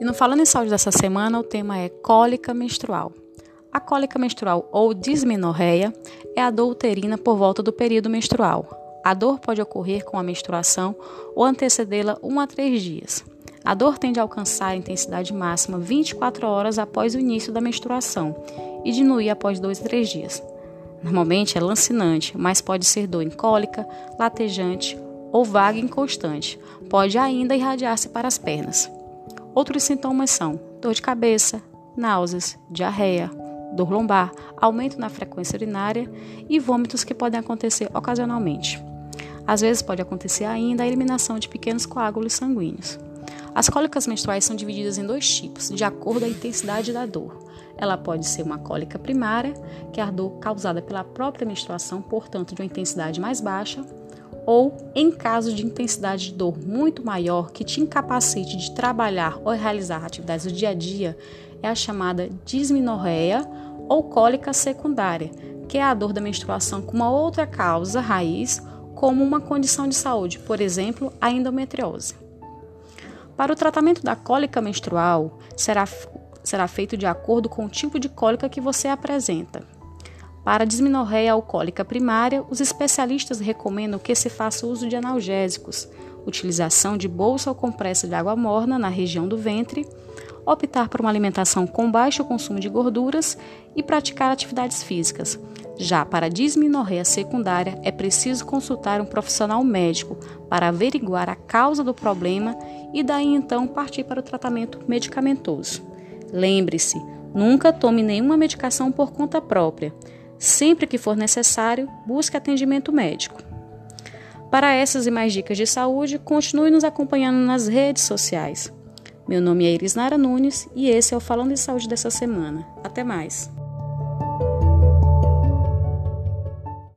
E no Falando em Saúde dessa semana, o tema é cólica menstrual. A cólica menstrual ou dismenorreia é a dor uterina por volta do período menstrual. A dor pode ocorrer com a menstruação ou antecedê-la 1 a 3 dias. A dor tende a alcançar a intensidade máxima 24 horas após o início da menstruação e diminuir após 2 a 3 dias. Normalmente é lancinante, mas pode ser dor incólica, latejante ou vaga e inconstante. Pode ainda irradiar-se para as pernas. Outros sintomas são dor de cabeça, náuseas, diarreia, dor lombar, aumento na frequência urinária e vômitos que podem acontecer ocasionalmente. Às vezes pode acontecer ainda a eliminação de pequenos coágulos sanguíneos. As cólicas menstruais são divididas em dois tipos, de acordo com a intensidade da dor. Ela pode ser uma cólica primária, que é a dor causada pela própria menstruação, portanto, de uma intensidade mais baixa, ou em caso de intensidade de dor muito maior que te incapacite de trabalhar ou realizar atividades do dia a dia, é a chamada disminorreia ou cólica secundária, que é a dor da menstruação com uma outra causa raiz, como uma condição de saúde, por exemplo, a endometriose. Para o tratamento da cólica menstrual, será, será feito de acordo com o tipo de cólica que você apresenta. Para disminorreia alcoólica primária, os especialistas recomendam que se faça uso de analgésicos, utilização de bolsa ou compressa de água morna na região do ventre, optar por uma alimentação com baixo consumo de gorduras e praticar atividades físicas. Já para disminorreia secundária, é preciso consultar um profissional médico para averiguar a causa do problema e daí então partir para o tratamento medicamentoso. Lembre-se, nunca tome nenhuma medicação por conta própria. Sempre que for necessário, busque atendimento médico. Para essas e mais dicas de saúde, continue nos acompanhando nas redes sociais. Meu nome é Iris Nara Nunes e esse é o Falando de Saúde dessa semana. Até mais!